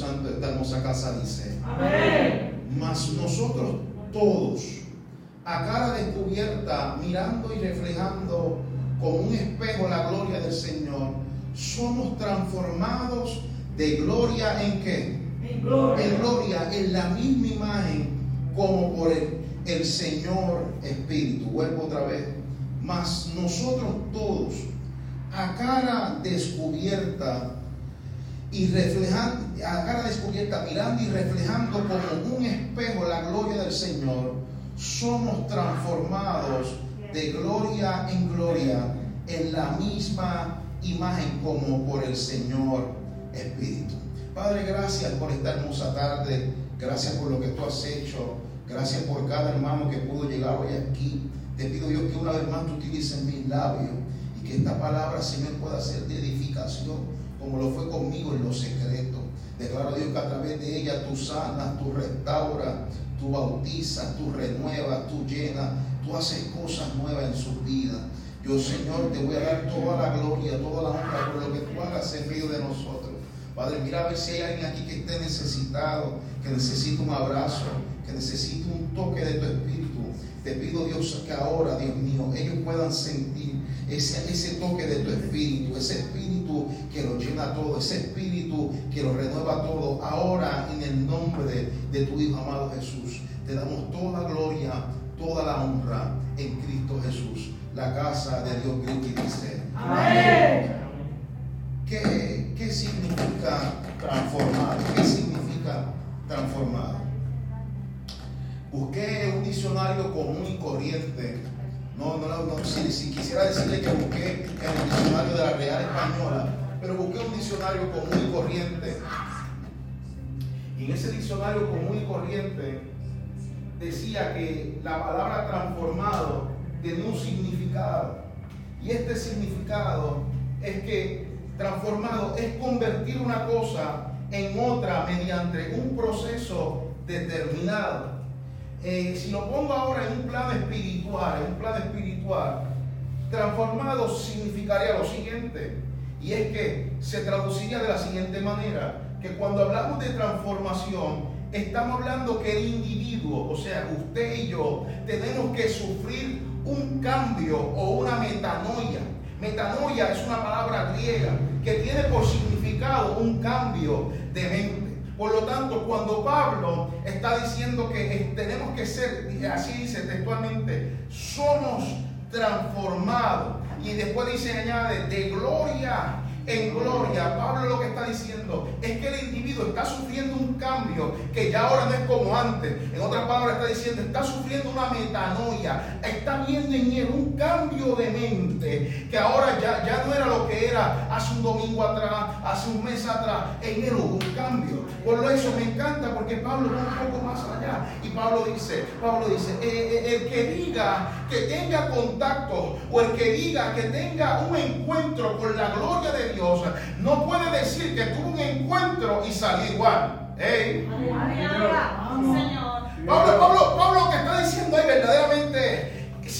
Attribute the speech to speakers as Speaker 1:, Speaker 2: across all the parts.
Speaker 1: Santo, esta hermosa casa dice.
Speaker 2: Amén.
Speaker 1: Mas nosotros todos, a cara descubierta, mirando y reflejando como un espejo la gloria del Señor, somos transformados de gloria en qué?
Speaker 2: En gloria.
Speaker 1: En gloria, en la misma imagen como por el, el Señor Espíritu. Vuelvo otra vez. Mas nosotros todos, a cara descubierta y reflejando, a cara descubierta, mirando y reflejando como un espejo la gloria del Señor, somos transformados de gloria en gloria en la misma imagen como por el Señor Espíritu. Padre, gracias por esta hermosa tarde, gracias por lo que tú has hecho, gracias por cada hermano que pudo llegar hoy aquí. Te pido Dios que una vez más tú utilices mis labios y que esta palabra, Señor, pueda ser de edificación, como lo fue conmigo en lo secreto. Declaro Dios que a través de ella tú sanas, tú restauras, tú bautizas, tú renuevas, tú llenas, tú haces cosas nuevas en sus vidas. Yo, Señor, te voy a dar toda la gloria, toda la honra por lo que tú hagas en medio de nosotros. Padre, mira a ver si hay alguien aquí que esté necesitado, que necesita un abrazo, que necesita un toque de tu espíritu. Te pido, Dios, que ahora, Dios mío, ellos puedan sentir ese, ese toque de tu espíritu, ese espíritu que lo llena todo, ese espíritu que lo renueva todo. Ahora, en el nombre de, de tu Hijo amado Jesús, te damos toda gloria, toda la honra en Cristo Jesús. La casa de Dios grita y dice,
Speaker 2: Amén.
Speaker 1: ¿Qué, qué significa transformado? ¿Qué significa transformado? Busqué un diccionario común y corriente. No, no, no, si, si quisiera decirle que busqué en el diccionario de la Real Española, pero busqué un diccionario común y corriente. Y en ese diccionario común y corriente decía que la palabra transformado tenía un significado. Y este significado es que transformado es convertir una cosa en otra mediante un proceso determinado. Eh, si lo pongo ahora en un plano espiritual, en un plano espiritual, transformado significaría lo siguiente, y es que se traduciría de la siguiente manera, que cuando hablamos de transformación, estamos hablando que el individuo, o sea, usted y yo, tenemos que sufrir un cambio o una metanoia. Metanoia es una palabra griega que tiene por significado un cambio de mente. Por lo tanto, cuando Pablo está diciendo que tenemos que ser, así dice textualmente, somos transformados. Y después dice, añade, de gloria en gloria. Pablo lo que está diciendo es que el individuo está sufriendo un cambio que ya ahora no es como antes. En otras palabras está diciendo, está sufriendo una metanoia. Está viendo en él un cambio de mente que ahora ya, ya no era lo que era hace un domingo atrás, hace un mes atrás. En él hubo un cambio. Por eso me encanta porque Pablo va un poco más allá. Y Pablo dice, Pablo dice, eh, eh, el que diga que tenga contacto o el que diga que tenga un encuentro con la gloria de Dios, no puede decir que tuvo un encuentro y salió igual. ¿Eh?
Speaker 2: Pablo, Pablo, Pablo lo que está diciendo es verdaderamente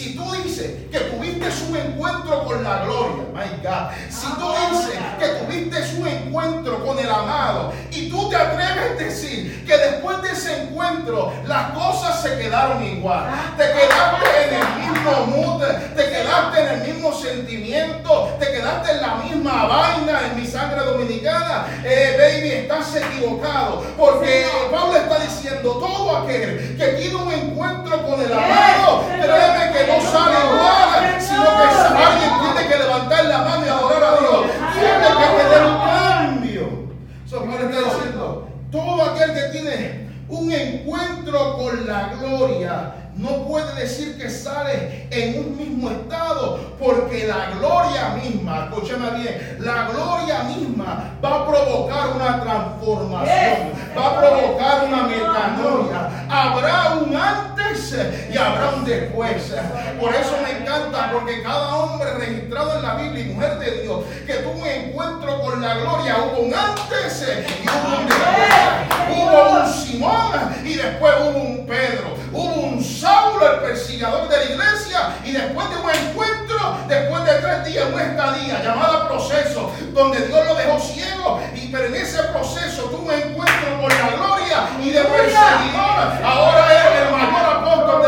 Speaker 2: si tú dices que tuviste un encuentro con la gloria, my God, si tú dices que tuviste un encuentro con el amado y tú te atreves a decir que después de ese encuentro las cosas se quedaron igual, te quedaste en el mismo mood, te quedaste en el mismo sentimiento, te quedaste en la misma vaina en mi sangre dominicana, eh, baby, estás equivocado, porque Pablo está diciendo todo aquel que tiene un encuentro con el amado, créeme que no sale igual, sino que alguien tiene que levantar la mano y adorar a Dios. Tiene que tener un cambio. Eso está diciendo. Todo aquel que tiene un encuentro con la gloria no puede decir que sale en un mismo estado, porque la gloria misma, escúchame bien, la gloria misma va a provocar una transformación, va a provocar una metanoia. Habrá un antes y habrá un después. Por eso me encanta, porque cada hombre registrado en la Biblia y mujer de Dios que tuvo un encuentro con la gloria, hubo un antes y hubo un después. Hubo un Simón y después hubo un Pedro. Hubo un Saulo, el persigador de la iglesia, y después de un encuentro, después de tres días, una estadía llamada proceso, donde Dios lo dejó ciego, y pero en ese proceso tuvo un encuentro
Speaker 1: Escritura. Ahora eres el mayor apóstol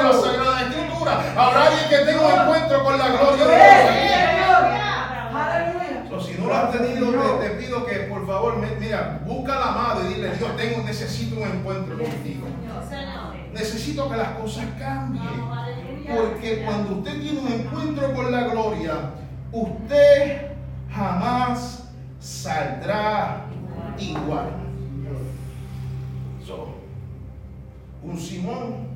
Speaker 1: de la Sagrada Escritura. Habrá alguien que tenga un encuentro con la gloria de Dios. Si no lo has tenido, te, te, pido que por favor, mira, busca la amado y dile, Dios, tengo, necesito un encuentro contigo. Necesito que las cosas cambien. Porque cuando usted tiene un encuentro con la gloria, usted jamás saldrá igual. un Simón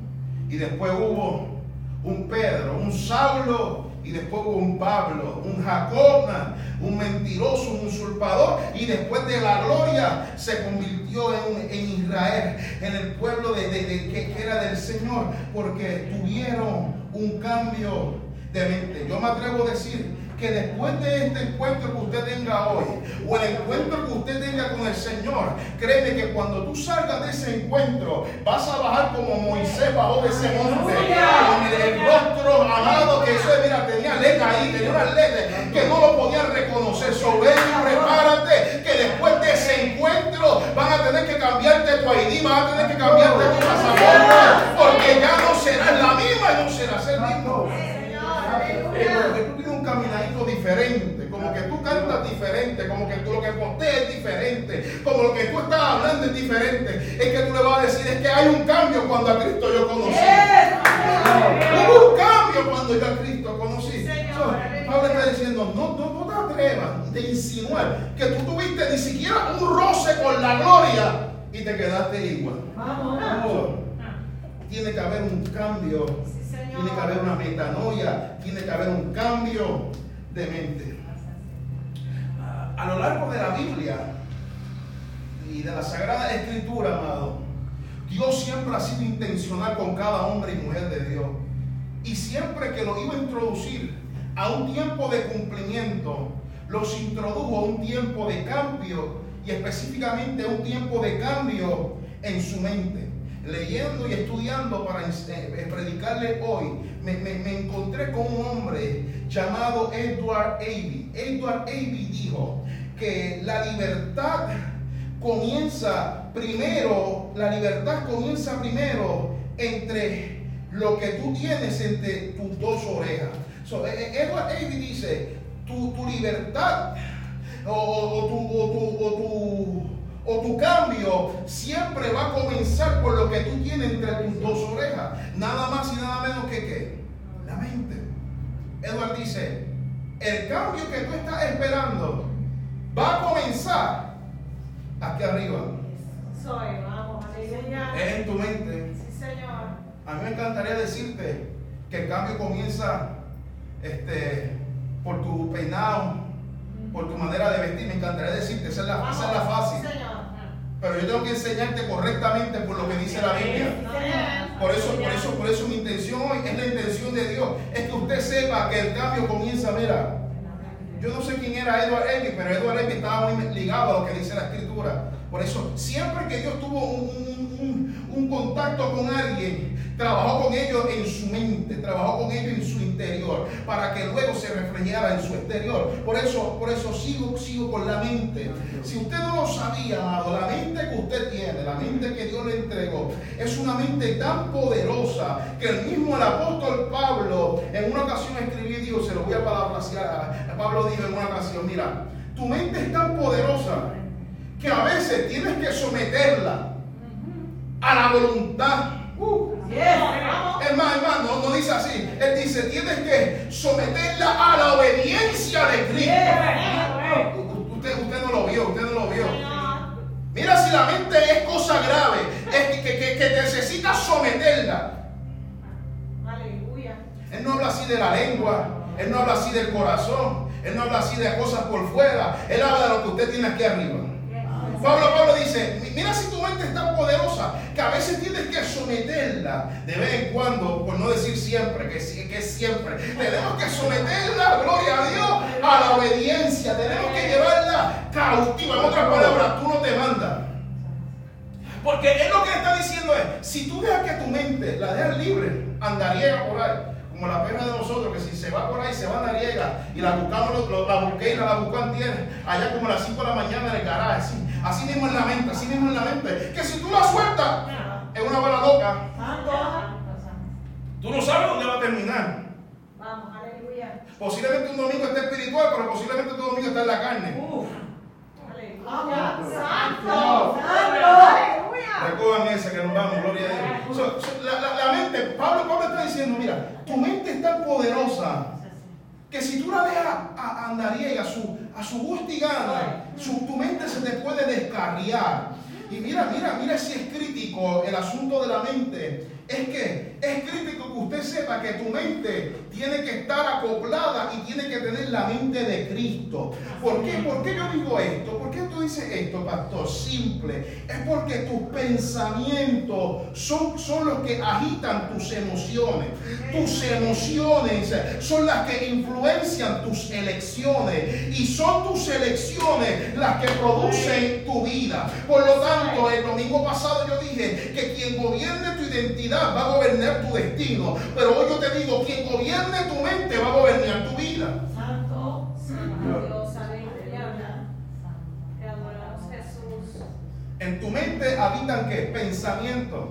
Speaker 1: y después hubo un Pedro, un Saulo y después hubo un Pablo, un Jacob, un mentiroso, un usurpador y después de la gloria se convirtió en, Israel, en el pueblo de, que era del Señor, porque tuvieron un cambio de mente. Yo me atrevo a decir que después de este encuentro que usted tenga hoy, o el encuentro que usted tenga con el Señor, créeme que cuando tú salgas de ese encuentro, vas a bajar como Moisés bajó de ese monte, con el rostro amado que eso, mira, tenía letras ahí, tenía unas letras que no lo podían reconocer. Sobre prepárate, que después de ese encuentro van a tener que cambiarte tu ID, van a tener que cambiarte tu caminadito diferente, como que tú cantas diferente, como que tú lo que posteas es diferente, como lo que tú estás hablando es diferente. Es que tú le vas a decir, es que hay un cambio cuando a Cristo yo conocí. Hubo un cambio cuando yo a Cristo conocí. Pablo está diciendo, no, no, no te atrevas de insinuar que tú tuviste ni siquiera un roce con la gloria y te quedaste igual. tiene que haber un cambio tiene que haber una metanoia, tiene que haber un cambio de mente. A lo largo de la Biblia y de la Sagrada Escritura, amado, Dios siempre ha sido intencional con cada hombre y mujer de Dios. Y siempre que lo iba a introducir a un tiempo de cumplimiento, los introdujo a un tiempo de cambio y específicamente a un tiempo de cambio en su mente leyendo y estudiando para eh, eh, predicarle hoy, me, encontré con un hombre llamado Edward Avey. Edward Avey dijo que la libertad comienza primero, la libertad comienza primero entre lo que tú tienes entre tus dos orejas. Eh, Edward Avey dice, tu, libertad o, tu o tu cambio siempre va a comenzar por lo que tú tienes entre tus dos orejas. Nada más y nada menos que qué? La mente. Edward dice, el cambio que tú estás esperando va a comenzar aquí arriba.
Speaker 3: Soy, vamos,
Speaker 1: Es en tu mente.
Speaker 3: Sí, Señor.
Speaker 1: A mí me encantaría decirte que el cambio comienza este, por tu peinado, por tu manera de vestir. Me encantaría decirte, esa es la, esa es la fácil. Pero yo tengo que enseñarte correctamente por lo que dice la Biblia. Por eso, por eso, por eso mi intención hoy es la intención de Dios. Es que usted sepa que el cambio comienza, mira. Yo no sé quién era Edward Elby, pero Edward Elby estaba muy ligado a lo que dice la escritura. Por eso, siempre que Dios tuvo un, un contacto con alguien, Trabajó con ellos en su mente, trabajó con ellos en su interior, para que luego se reflejara en su exterior. Por eso, por eso sigo, sigo con la mente. Si usted no lo sabía, la mente que usted tiene, la mente que Dios le entregó, es una mente tan poderosa que el mismo el apóstol Pablo en una ocasión escribió y dijo, se lo voy a parafrasear, Pablo dijo en una ocasión, mira, tu mente es tan poderosa que a veces tienes que someterla a la voluntad. Uh, Hermano, hermano, no, dice así. Él dice, tienes que someterla a la obediencia de Cristo. Usted, usted no lo vio, usted no lo vio. Mira si la mente es cosa grave, es que, que, que necesita someterla.
Speaker 3: Aleluya.
Speaker 1: Él no habla así de la lengua, él no habla así del corazón, él no habla así de cosas por fuera, él habla de lo que usted tiene aquí arriba. Pablo, Pablo dice, mira si tu mente es tan poderosa que a veces tienes que someterla de vez en cuando, por no decir siempre, que, que es siempre. Tenemos que someterla, gloria a Dios, a la obediencia. Tenemos que llevarla cautiva. En otras palabras, tú no te mandas. Porque él lo que está diciendo es, si tú dejas que tu mente la dejas libre, andaría por ahí como la perra de nosotros, que si se va por ahí, se va a la riega y la buscamos, la busqué y la, buscó antier, allá como a las 5 de la mañana en el garaje, así, mismo en la mente, así mismo en la mente, que si tú la sueltas, es una bala loca,
Speaker 3: Santo.
Speaker 1: tú no sabes dónde va a terminar.
Speaker 3: Vamos, aleluya.
Speaker 1: Posiblemente un domingo está espiritual, pero posiblemente tu domingo está en la carne.
Speaker 3: Aleluya.
Speaker 2: Santo.
Speaker 3: Aleluya.
Speaker 1: Recojan esa que nos vamos, gloria a Dios. La, la- la mente, Pablo, Pablo está diciendo, mira, tu mente es tan poderosa que si tú la dejas a, andaría y a su, a su gusto y gana, su- tu mente se te puede descarriar. Y mira, mira, mira si es crítico el asunto de la mente. Es que es crítico que usted sepa que tu mente tiene que estar acoplada y tiene que tener la mente de Cristo. ¿Por qué? ¿Por qué yo digo esto? ¿Por qué tú dices esto, pastor? Simple. Es porque tus pensamientos son, son los que agitan tus emociones. Tus emociones son las que influencian tus elecciones. Y son tus elecciones las que producen tu vida. Por lo tanto, el domingo pasado yo dije que quien gobierne tu identidad va a gobernar tu destino. Pero hoy yo te digo, quien gobierne tu mente va a gobernar tu vida.
Speaker 3: Santo. Santo Dios. Te adoramos, Jesús.
Speaker 1: En tu mente habitan qué? Pensamientos.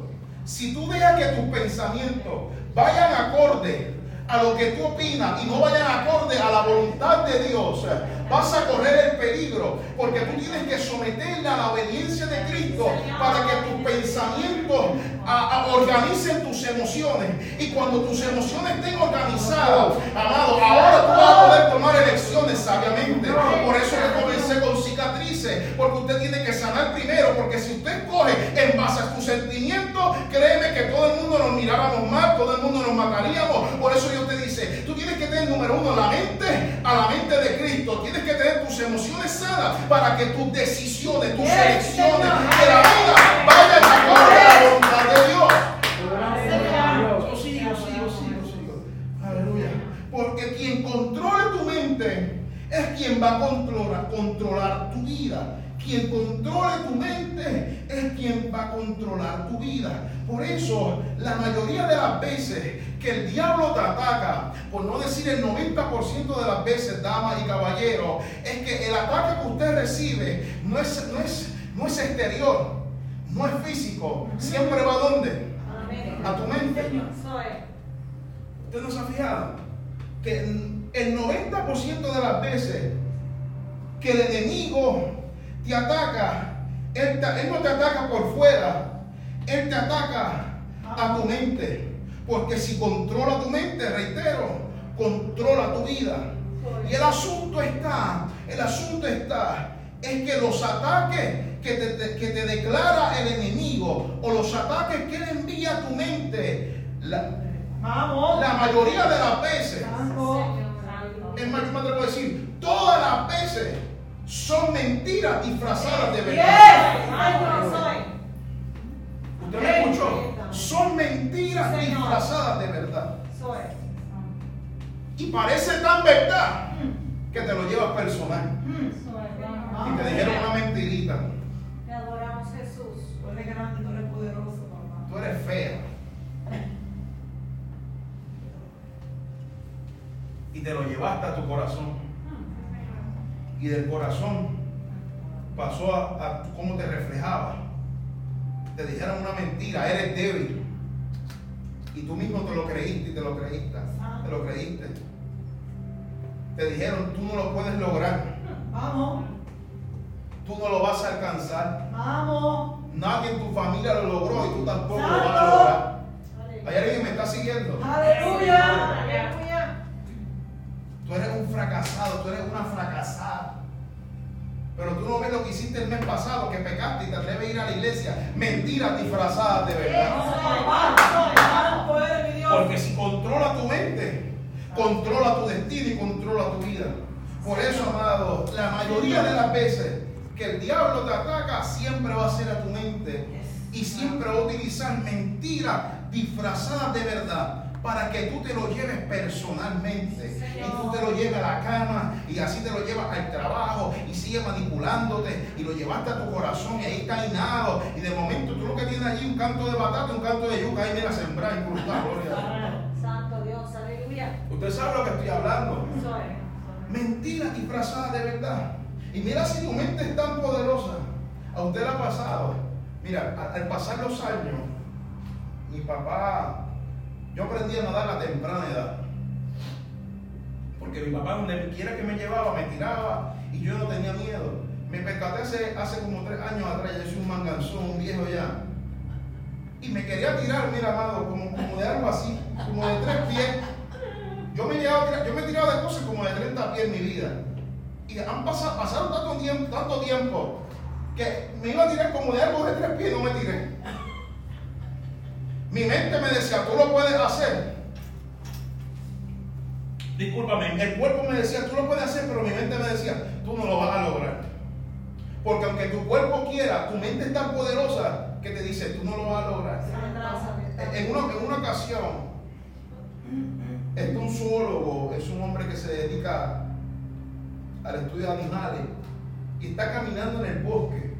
Speaker 1: Si tú dejas que tus pensamientos vayan acorde a lo que tú opinas y no vayan acorde a la voluntad de Dios, vas a correr el peligro porque tú tienes que someterle a la obediencia de Cristo para que a- a- organicen tus emociones. Y cuando tus emociones estén organizadas, amado, ahora tú vas a poder tomar elecciones sabiamente. Por eso yo comencé con cicatrices, porque usted tiene que sanar primero, porque si usted coge en base a tus sentimientos, créeme que todo el mundo nos miráramos mal, todo el mundo nos mataríamos. Por eso Dios te dice, tú tienes que tener número uno la mente a la mente de Cristo. Tienes que tener tus emociones sanas para que tus decisiones, tus elecciones de la vida es quien va a controlar, controlar tu vida. Quien controle tu mente es quien va a controlar tu vida. Por eso, la mayoría de las veces que el diablo te ataca, por no decir el 90% de las veces, damas y caballeros, es que el ataque que usted recibe no es, no es, no es exterior, no es físico. Siempre va a dónde? A tu mente. ¿Usted no se ha fijado? Que el 90% de las veces que el enemigo te ataca, él, te- él no te ataca por fuera, él te ataca a tu mente. Porque si controla tu mente, reitero, controla tu vida. Y el asunto está, el asunto está, es que los ataques que te, que te declara el enemigo o los ataques que él envía a tu mente, la,
Speaker 2: Vamos.
Speaker 1: la mayoría de las veces. Es más, yo me atrevo a decir, todas las veces son mentiras disfrazadas de verdad.
Speaker 2: Yes.
Speaker 1: ¿Usted me escuchó? Son mentiras disfrazadas de verdad.
Speaker 3: Soy.
Speaker 1: Y parece tan verdad que te lo llevas personal.
Speaker 3: Soy.
Speaker 1: Y te dijeron una mentirita.
Speaker 3: Te adoramos, Jesús.
Speaker 2: Tú eres grande, tú eres poderoso, papá.
Speaker 1: Tú eres fea. Y te lo llevaste a tu corazón. Y del corazón pasó a, a cómo te reflejaba. Te dijeron una mentira, eres débil. Y tú mismo te lo creíste y te lo creíste. Te lo creíste. Te dijeron, tú no lo puedes lograr.
Speaker 2: Vamos.
Speaker 1: Tú no lo vas a alcanzar.
Speaker 2: Vamos.
Speaker 1: Nadie en tu familia lo logró y tú tampoco lo vas a
Speaker 2: Santo.
Speaker 1: lograr. ¿Hay alguien que me está siguiendo?
Speaker 2: Aleluya.
Speaker 1: Pero tú no ves lo que hiciste el mes pasado, que pecaste y te atreves a ir a la iglesia. Mentiras disfrazadas de verdad. Porque si controla tu mente, controla tu destino y controla tu vida. Por eso, amado, la mayoría de las veces que el diablo te ataca, siempre va a ser a tu mente. Y siempre va a utilizar mentiras disfrazadas de verdad para que tú te lo lleves personalmente. Y tú lleves a la cama y así te lo llevas al trabajo y sigue manipulándote y lo llevaste a tu corazón y ahí está ainado. Y de momento tú lo que tienes allí un canto de batata, un canto de yuca, ahí mira sembrar incrustado. gloria a Dios.
Speaker 3: Santo Dios, aleluya.
Speaker 1: Usted sabe lo que estoy hablando. Mentiras disfrazadas de verdad. Y mira si tu mente es tan poderosa. A usted le ha pasado. Mira, a- al pasar los años, mi papá, yo aprendí a nadar a temprana edad. Porque mi papá, donde quiera que me llevaba, me tiraba y yo no tenía miedo. Me percaté hace, hace como tres años atrás, yo soy un manganzón, un viejo ya. Y me quería tirar, mira, amado, como, como de algo así, como de tres pies. Yo me, a tirar- yo me he tirado de cosas como de 30 pies en mi vida. Y han pasado, pasaron tanto tiempo, tanto tiempo que me iba a tirar como de algo de tres pies y no me tiré. Mi mente me decía, tú lo puedes hacer. Discúlpame, el cuerpo me decía, tú lo puedes hacer, pero mi mente me decía, tú no lo vas a lograr. Porque aunque tu cuerpo quiera, tu mente es tan poderosa que te dice, tú no lo vas a lograr. En una, en una ocasión, este un zoólogo, es un hombre que se dedica al estudio de animales y está caminando en el bosque.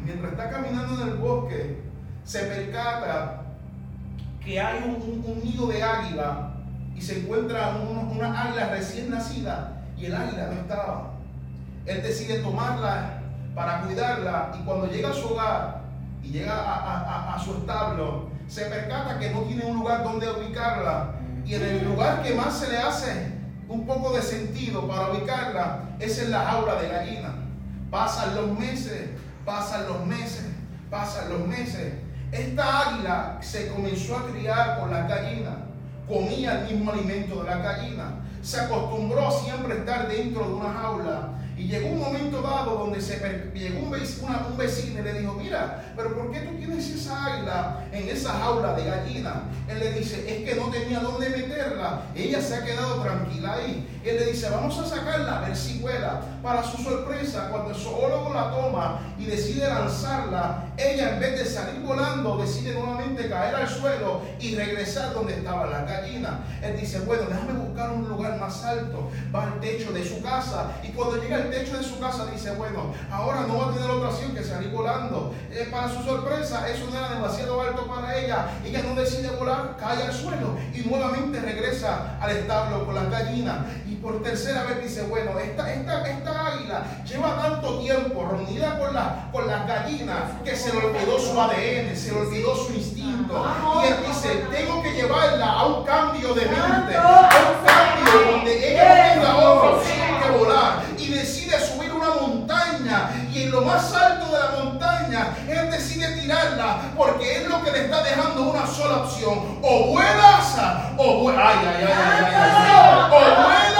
Speaker 1: Y mientras está caminando en el bosque, se percata que hay un, un- un nido de águila y se encuentra un- una águila recién nacida y el águila no estaba. Él decide tomarla para cuidarla y cuando llega a su hogar y llega a, a- a- a su establo, se percata que no tiene un lugar donde ubicarla y en el lugar que más se le hace un poco de sentido para ubicarla es en la jaula de gallina. Pasan los meses, pasan los meses, pasan los meses. Esta águila se comenzó a criar con las gallinas, comía el mismo alimento de la gallina, se acostumbró a siempre estar dentro de una jaula. Y llegó un momento dado donde se llegó un vecino, un vecino y le dijo, mira, pero ¿por qué tú tienes esa águila en esa jaula de gallina? Él le dice, es que no tenía dónde meterla. Ella se ha quedado tranquila ahí. Él le dice, vamos a sacarla a ver si vuela. Para su sorpresa, cuando el zoólogo la toma y decide lanzarla, ella en vez de salir volando, decide nuevamente caer al suelo y regresar donde estaba la gallina. Él dice, bueno, déjame buscar un lugar más alto. Va al techo de su casa y cuando llega al techo de su casa dice, bueno, ahora no va a tener otra opción que salir volando. Eh, para su sorpresa, eso no era demasiado alto para ella. Ella no decide volar, cae al suelo y nuevamente regresa al establo con la gallina. Y por tercera vez dice, bueno, esta, esta, esta águila lleva tanto tiempo reunida con, la, con las gallinas que se le olvidó su ADN, se le olvidó su instinto. Y él dice, tengo que llevarla a un cambio de mente, a un cambio donde ella tenga otra opción que volar. Y decide subir una montaña y en lo más alto de la montaña él decide tirarla porque es lo que le está dejando una sola opción. O vuelas o vuelas. Ay, ay, ay, ay, ay, ay. O vuelas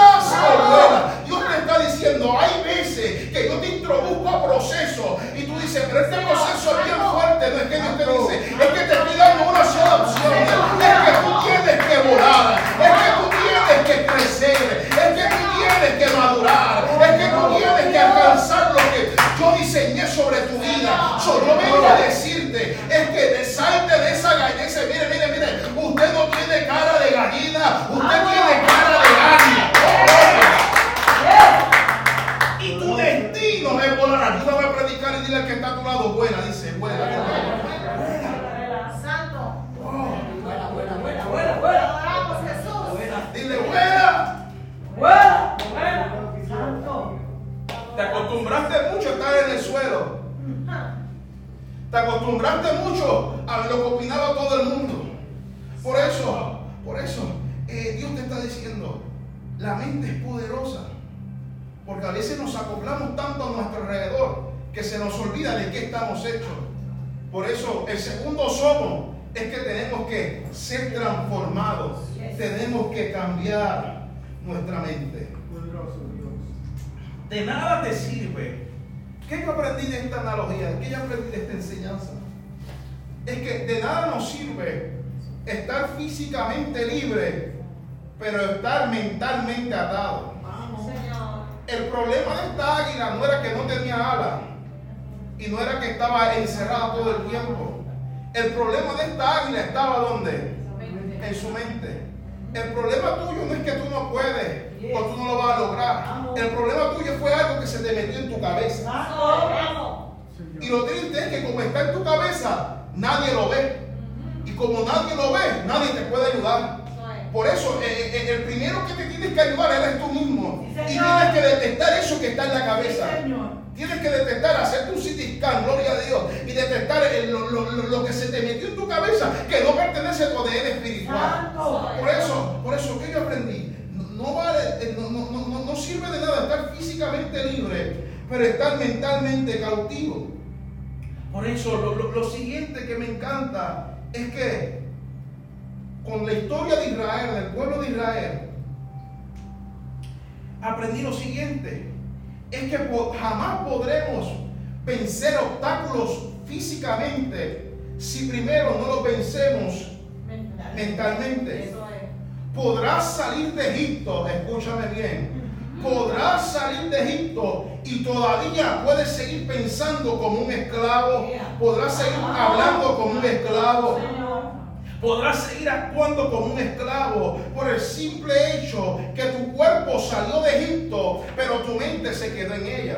Speaker 1: Dios te está diciendo, hay veces que yo te introduzco a proceso y tú dices, pero este proceso es bien fuerte. No es que Dios te dice, es que te estoy dando una sola opción. Es que tú tienes que volar. Es que tú tienes que crecer. Es que tú tienes que madurar. Es que tú tienes que alcanzar lo que yo diseñé sobre tu vida. So, yo vengo a decirte, es que te salte de esa gallina. Mire, mire, mire, usted no tiene cara de gallina, usted tiene cara lado, vuela, dice, vuela.
Speaker 3: Santo.
Speaker 2: Buena, buena, buena, buena, buena.
Speaker 3: Adoramos Jesús.
Speaker 2: Buena.
Speaker 1: Dile, vuela.
Speaker 2: Buena, buena. Santo.
Speaker 1: Te acostumbraste mucho a estar en el suelo. Te acostumbraste mucho a lo que opinaba todo el mundo. Por eso, por eso, eh, Dios te está diciendo, la mente es poderosa. Porque a veces nos acoplamos tanto a nuestro alrededor que se nos olvida de qué estamos hechos. Por eso, el segundo somo es que tenemos que ser transformados. Tenemos que cambiar nuestra mente. De nada te sirve. ¿Qué yo aprendí de esta analogía? ¿Qué yo aprendí de esta enseñanza? Es que de nada nos sirve estar físicamente libre, pero estar mentalmente atado. El problema de esta águila no era que no tenía alas y no era que estaba encerrada todo el tiempo. El problema de esta águila estaba donde? En su mente. El problema tuyo no es que tú no puedes o tú no lo vas a lograr. El problema tuyo fue algo que se te metió en tu cabeza. Y lo triste es que como está en tu cabeza, nadie lo ve. Y como nadie lo ve, nadie te puede ayudar. Por eso, eh, eh, que está en la cabeza. Tienes que detectar, hacerte un CT scan, gloria a Dios, y detectar el- lo, lo- lo- que se te metió en tu cabeza, que no pertenece a tu ADN espiritual. Por eso, por eso que yo aprendí, no, vale, eh, no, no- no- no- no sirve de nada estar físicamente libre, pero estar mentalmente cautivo. Por eso, lo, lo- lo siguiente que me encanta es que con la historia de Israel, del pueblo de Israel, aprendí lo siguiente, es que jamás podremos vencer obstáculos físicamente si primero no los vencemos mentalmente.
Speaker 3: Es.
Speaker 1: Podrás salir de Egipto, escúchame bien. Podrás salir de Egipto y todavía puedes seguir pensando como un esclavo. Podrás seguir hablando como un esclavo. Podrás seguir actuando como un esclavo por el simple hecho que tu cuerpo salió de Egipto, pero tu mente se quedó en ella.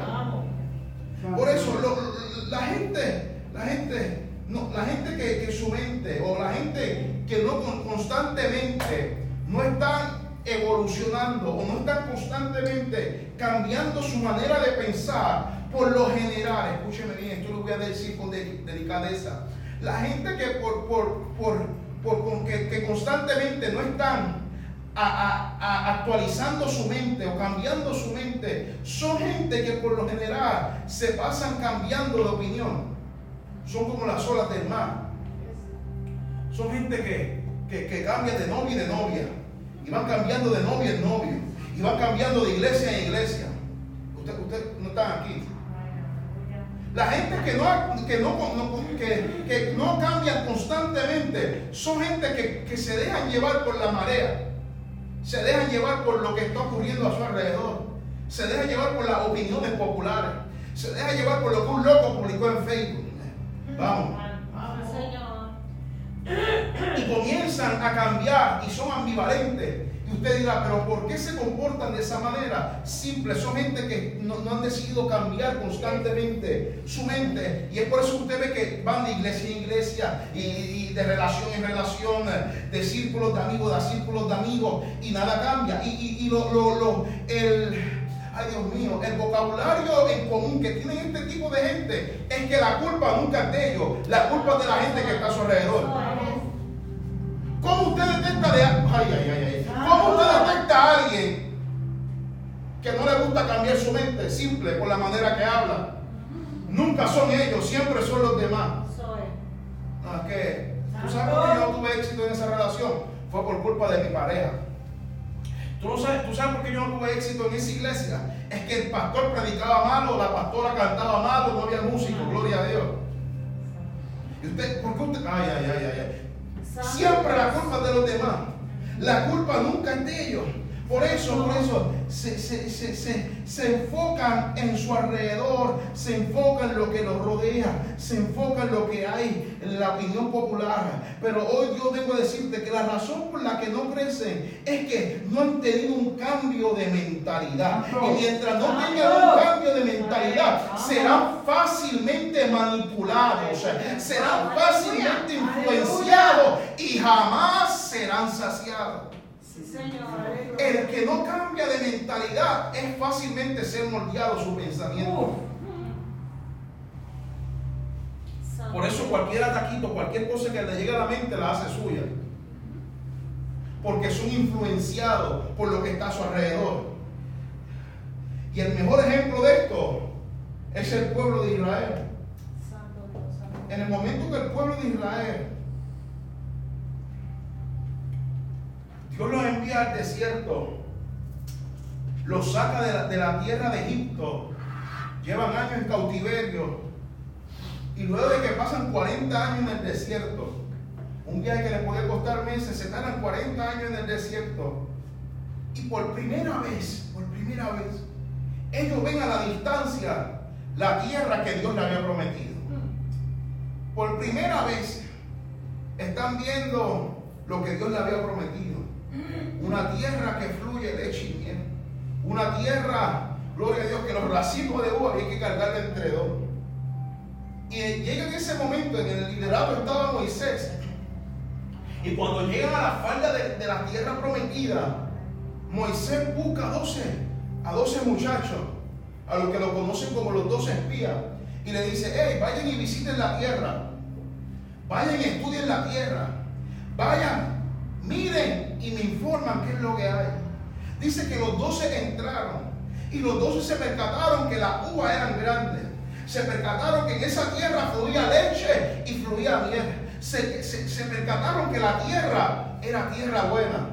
Speaker 1: Por eso lo- la gente, la gente, no, la gente que, que su mente o la gente que no con- constantemente no están evolucionando o no están constantemente cambiando su manera de pensar, por lo general, escúcheme bien, esto lo voy a decir con de- delicadeza, la gente que por, por, por, por que, constantemente no están a- a- actualizando su mente o cambiando su mente, son gente que por lo general se pasan cambiando de opinión. Son como las olas del mar. Son gente que, que, que cambia de novia y de novia. Y van cambiando de novia en novio. Y van cambiando de iglesia en iglesia. Usted, usted no están aquí. La gente que no, que no, no- que, que no cambian constantemente son gente que, que se dejan llevar por la marea. Se dejan llevar por lo que está ocurriendo a su alrededor. Se dejan llevar por las opiniones populares. Se dejan llevar por lo que un loco publicó en Facebook. Vamos. Y comienzan a cambiar y son ambivalentes. Y usted dirá, pero ¿por qué se comportan de esa manera? Simple, son gente que no, no han decidido cambiar constantemente su mente. Y es por eso que usted ve que van de iglesia en iglesia y, y de relación en relación, de círculos de amigos a círculos de amigos y nada cambia. Y, y- y lo, lo- lo- el, ay Dios mío, el vocabulario en común que tienen este tipo de gente es que la culpa nunca es de ellos, la culpa es de la gente que está a su alrededor. ¿Cómo usted detecta de ay, ay, ay, ay. ¿Cómo usted detecta a alguien que no le gusta cambiar su mente? Simple, por la manera que habla. Nunca son ellos, siempre son los demás.
Speaker 3: Es.
Speaker 1: No, es que, ¿tú sabes por qué yo no tuve éxito en esa relación? Fue por culpa de mi pareja. ¿Tú, no sabes, ¿Tú sabes por qué yo no tuve éxito en esa iglesia? Es que el pastor predicaba malo, la pastora cantaba malo, no había músico, gloria a Dios. Y usted, ¿por qué usted? Ay, ay, ay, ay, ay. Siempre la culpa es de los demás. La culpa nunca es de ellos. Por eso, por eso, se, se- se- se- se enfocan en su alrededor, se enfocan en lo que los rodea, se enfocan en lo que hay en la opinión popular. Pero hoy yo vengo a decirte que la razón por la que no crecen es que no han tenido un cambio de mentalidad. Y mientras no tengan un cambio de mentalidad, serán fácilmente manipulados, serán fácilmente influenciados y jamás serán saciados. El que no cambia de mentalidad es fácilmente ser moldeado su pensamiento. Por eso cualquier ataquito, cualquier cosa que le llegue a la mente la hace suya. Porque son influenciados por lo que está a su alrededor. Y el mejor ejemplo de esto es el pueblo de Israel. En el momento que el pueblo de Israel, envía al desierto, los saca de la, de la tierra de Egipto, llevan años en cautiverio, y luego de que pasan 40 años en el desierto, un viaje que les puede costar meses, se tardan 40 años en el desierto, y por primera vez, por primera vez, ellos ven a la distancia la tierra que Dios les había prometido. Por primera vez están viendo lo que Dios le había prometido. Una tierra que fluye leche y. Una tierra, gloria a Dios, que los racimos de uva hay que cargarla entre dos. Y llega en ese momento, en el liderato estaba Moisés. Y cuando llegan a la falda de, de la tierra prometida, Moisés busca a 12, a 12 muchachos, a los que lo conocen como los 12 espías, y le dice, hey, vayan y visiten la tierra, vayan y estudien la tierra, vayan, miren y me es lo que hay. Dice que los 12 entraron y los 12 se percataron que las uvas eran grandes. Se percataron que en esa tierra fluía leche y fluía miel. Se, se- percataron que la tierra era tierra buena.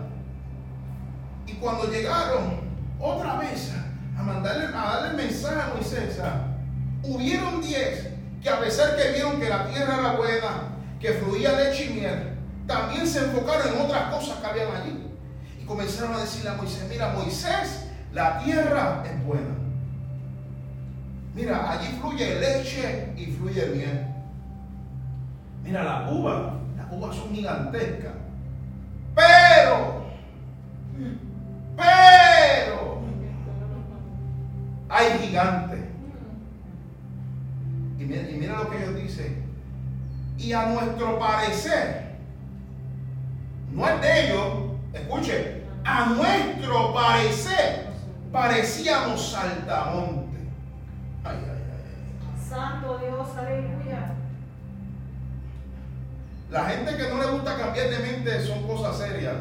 Speaker 1: Y cuando llegaron otra vez a mandarle, a darle mensaje a Moisés, hubieron diez que a pesar que vieron que la tierra era buena, que fluía leche y miel, también se enfocaron en otras cosas que habían allí. Comenzaron a decirle a Moisés, mira Moisés, la tierra es buena. Mira, allí fluye leche y fluye miel. Mira, las uvas, las uvas son gigantescas. Pero, pero, hay gigantes. Y mira, y mira lo que ellos dicen. Y a nuestro parecer, no es de ellos, escuche, a nuestro parecer parecíamos saltamonte. Ay, ay, ay.
Speaker 3: Santo Dios, aleluya.
Speaker 1: La gente que no le gusta cambiar de mente son cosas serias.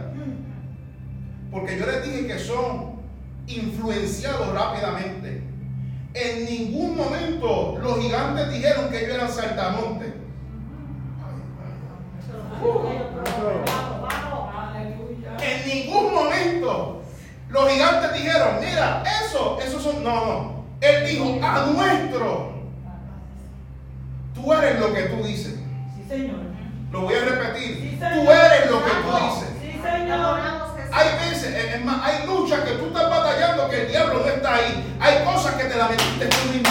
Speaker 1: Porque yo les dije que son influenciados rápidamente. En ningún momento los gigantes dijeron que ellos eran saltamontes. Ay, ay,
Speaker 3: Vamos, vamos.
Speaker 2: Aleluya.
Speaker 1: ay. En ningún momento los gigantes dijeron, mira, eso, eso son. No, no. Él dijo, a nuestro. Tú eres lo que tú dices.
Speaker 2: Sí, Señor.
Speaker 1: Lo voy a
Speaker 2: Sí,
Speaker 1: repetir.
Speaker 2: señor.
Speaker 1: Tú eres lo que tú dices.
Speaker 2: Sí, Señor.
Speaker 1: Hay veces, es es más, hay luchas que tú estás batallando que el diablo no está ahí. Hay cosas que te la metiste tú mismo.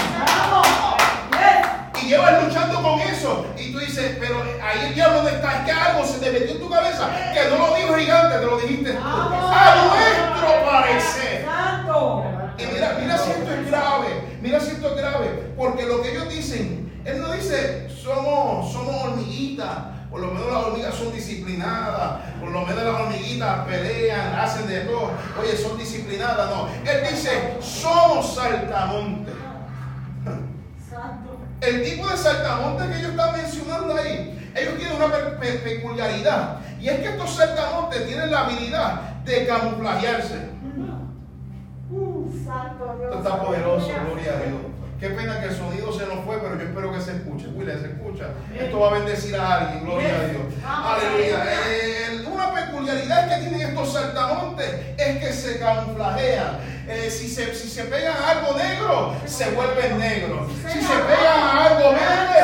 Speaker 1: Llevas luchando con eso. Y tú dices, pero ahí el diablo está. Es que algo se te metió en tu cabeza. Que no lo dijo gigante, te lo dijiste tú. A nuestro parecer. Y mira, mira si esto es grave. Mira si esto es grave. Porque lo que ellos dicen, él no dice, somos, somos hormiguitas. Por lo menos las hormigas son disciplinadas. Por lo menos las hormiguitas pelean, hacen de todo. Oye, son disciplinadas. No. Él dice, somos saltamontes. El tipo de saltamontes que ellos están mencionando ahí, ellos tienen una pe- pe- peculiaridad. Y es que estos saltamontes tienen la habilidad de camuflajearse.
Speaker 3: Dios.
Speaker 1: Esto está poderoso, gloria a Dios. Qué pena que el sonido se nos fue, pero yo espero que se escuche. William, se escucha. Esto va a bendecir a alguien, gloria a Dios. Aleluya. Eh, una peculiaridad que tienen estos saltamontes es que se camuflajean. Eh, si, se, si se pegan algo negro, se vuelven negros. Si se pegan algo verde,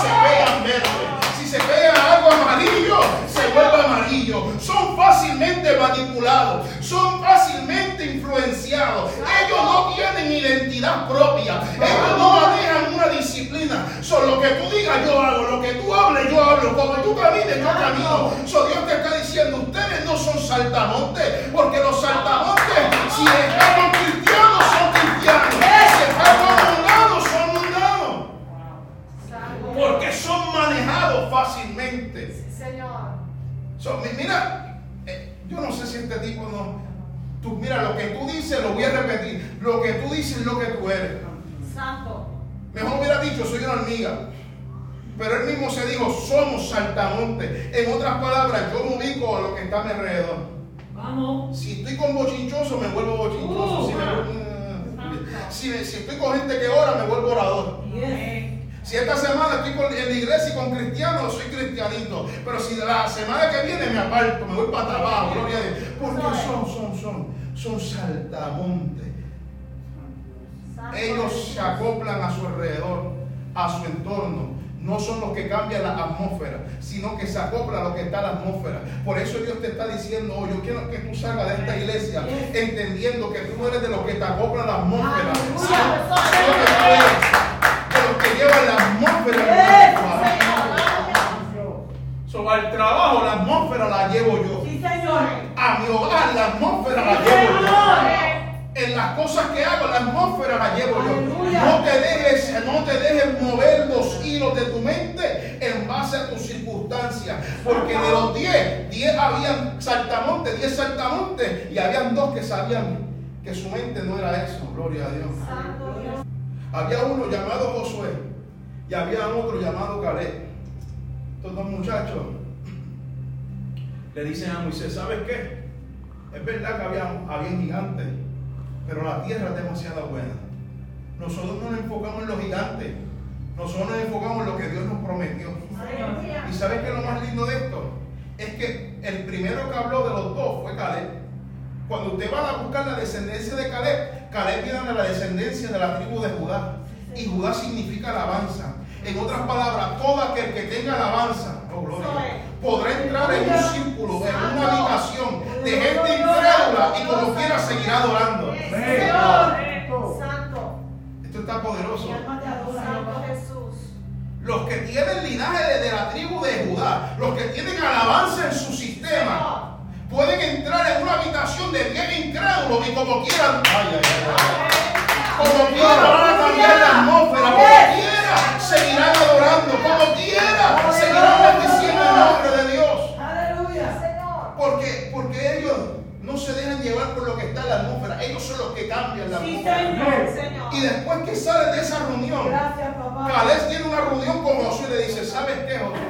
Speaker 1: se pegan verde. Si se pegan algo amarillo, se vuelve amarillo. Son fácilmente manipulados, son fácilmente influenciados. Ellos no tienen identidad propia, ellos no manejan una disciplina. Son lo que tú digas, yo hago, lo que tú hables, yo hablo, como tú camines, yo camino. So, Dios te está diciendo, ustedes no son saltamontes, porque los saltamontes, Tú, mira, lo que tú dices, lo voy a repetir. Lo que tú dices es lo que tú eres.
Speaker 3: Santo.
Speaker 1: Mejor hubiera dicho, soy una hormiga. Pero él mismo se dijo, somos saltamontes. En otras palabras, yo me ubico a lo que está a mi alrededor.
Speaker 2: Vamos.
Speaker 1: Si estoy con bochinchoso, me vuelvo bochinchoso.
Speaker 2: Uh,
Speaker 1: si, me- si me- si estoy con gente que ora, me vuelvo orador.
Speaker 2: Yes.
Speaker 1: Si esta semana estoy con- en la iglesia y con cristianos, soy cristianito. Pero si la semana que viene me aparto, me voy para trabajo, gloria a Dios. Porque son, son, son, son saltamontes. Ellos se acoplan a su alrededor, a su entorno. No son los que cambian la atmósfera, sino que se acoplan a lo que está en la atmósfera. Por eso Dios te está diciendo, oh, yo quiero que tú salgas de esta iglesia entendiendo que tú no eres de los que te acoplan la atmósfera,
Speaker 3: Aleluya.
Speaker 1: sino que tú eres de los que la atmósfera.
Speaker 2: Yes.
Speaker 1: So, al trabajo la atmósfera la llevo yo.
Speaker 2: Sí, Señor.
Speaker 1: A mi hogar la atmósfera la llevo yo. En las cosas que hago, la atmósfera la llevo yo. No te dejes, no te dejes mover los hilos de tu mente en base a tus circunstancias. Porque de los 10, 10 habían saltamontes, 10 saltamontes, y habían dos que sabían que su mente no era eso, gloria a Dios. Había uno llamado Josué y había otro llamado Caleb. Estos dos muchachos le dicen a Moisés, ¿sabes qué? Es verdad que había, había gigantes, pero la tierra es demasiado buena. Nosotros no nos enfocamos en los gigantes, nosotros nos enfocamos en lo que Dios nos prometió. ¿Y sabes qué es lo más lindo de esto? Es que el primero que habló de los dos fue Caleb. Cuando usted va a buscar la descendencia de Caleb, Caleb viene de la descendencia de la tribu de Judá. Y Judá significa alabanza. En otras palabras, todo aquel que tenga alabanza, oh gloria, podrá entrar en un círculo, en una habitación de gente incrédula y como quiera seguir adorando.
Speaker 3: Señor. Santo.
Speaker 1: Esto está poderoso.
Speaker 3: Santo. Jesús.
Speaker 1: Los que tienen linaje de, de la tribu de Judá, los que tienen alabanza en su sistema, pueden entrar en una habitación de bien incrédulos y como quieran, ay, ay, ay, ay. como quiera van a cambiar la atmósfera, como quiera seguirán adorando, como quiera seguirán bendiciendo el nombre de Dios.
Speaker 2: Aleluya.
Speaker 3: Señor.
Speaker 1: Porque, porque ellos no se dejan llevar por lo que está en la atmósfera, ellos son los que cambian la
Speaker 2: Sí,
Speaker 1: atmósfera.
Speaker 2: Señor.
Speaker 3: Señor.
Speaker 1: Y después que salen de esa reunión,
Speaker 2: Gracias.
Speaker 1: Caleb tiene una reunión con Josué y le dice, ¿sabes qué, Josué?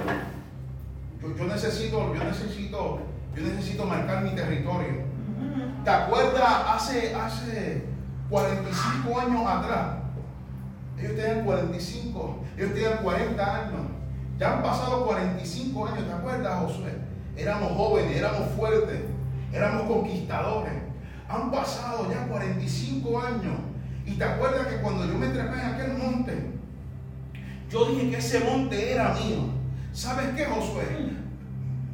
Speaker 1: Yo, yo necesito, yo necesito, yo necesito marcar mi territorio. ¿Te acuerdas hace, hace 45 años atrás? Ellos tenían 45, ellos tenían 40 años. Ya han pasado 45 años, ¿te acuerdas, Josué? Éramos jóvenes, éramos fuertes, éramos conquistadores. Han pasado ya 45 años. Y te acuerdas que cuando yo me trepé en aquel monte, yo dije que ese monte era mío. ¿Sabes qué, Josué?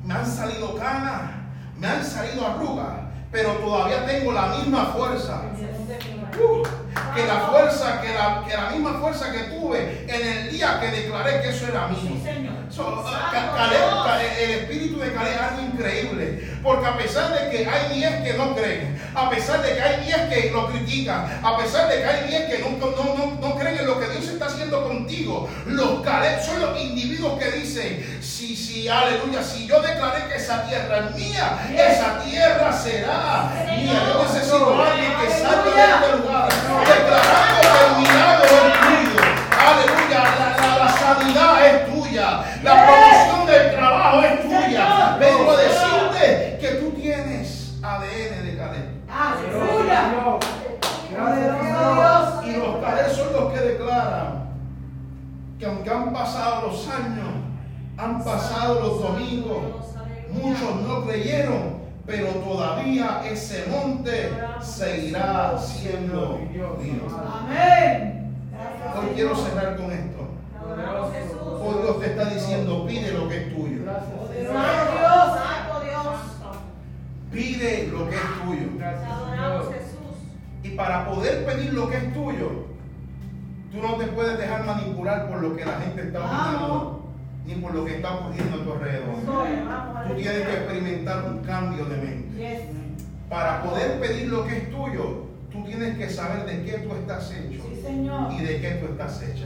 Speaker 1: Me han salido canas, me han salido arrugas, pero todavía tengo la misma fuerza. Uh, que la fuerza, que la, que la misma fuerza que tuve en el día que declaré que eso era mío.
Speaker 2: Sí, Señor.
Speaker 1: So, Ca- Caleb- Ca- el espíritu de Caleb es algo increíble, porque a pesar de que hay 10 que no creen, a pesar de que hay 10 que lo critican, a pesar de que hay 10 que no, no, no, no creen en lo que Dios está haciendo contigo, los Caleb son los individuos que dicen, sí, sí, aleluya, si yo declaré que esa tierra es mía, esa tierra será mía. Yo necesito a alguien que salga de este lugar, ese monte seguirá siendo Dios.
Speaker 2: Amén.
Speaker 1: Hoy quiero cerrar con esto. Hoy Dios te está diciendo, pide lo que es tuyo.
Speaker 3: Santo Dios. Santo Dios.
Speaker 1: Pide lo que es tuyo.
Speaker 3: Te adoramos Jesús.
Speaker 1: Y para poder pedir lo que es tuyo, tú no te puedes dejar manipular por lo que la gente está opinando, ni por lo que está ocurriendo a tu alrededor. Tú tienes que experimentar un cambio de mente. Para poder pedir lo que es tuyo, tú tienes que saber de qué tú estás hecho
Speaker 2: Sí, Señor.
Speaker 1: y de qué tú estás hecha.